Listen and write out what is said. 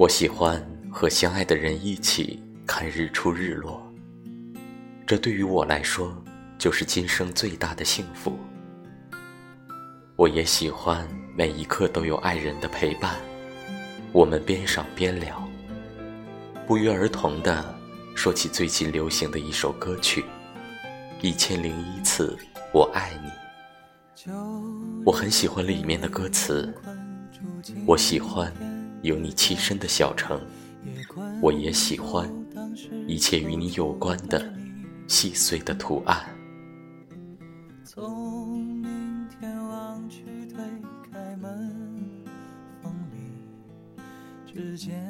我喜欢和相爱的人一起看日出日落，这对于我来说就是今生最大的幸福。我也喜欢每一刻都有爱人的陪伴，我们边赏边聊，不约而同的说起最近流行的一首歌曲《一千零一次我爱你》。我很喜欢里面的歌词，我喜欢有你栖身的小城，我也喜欢一切与你有关的细碎的图案。从明天望去，推开门，风里之间。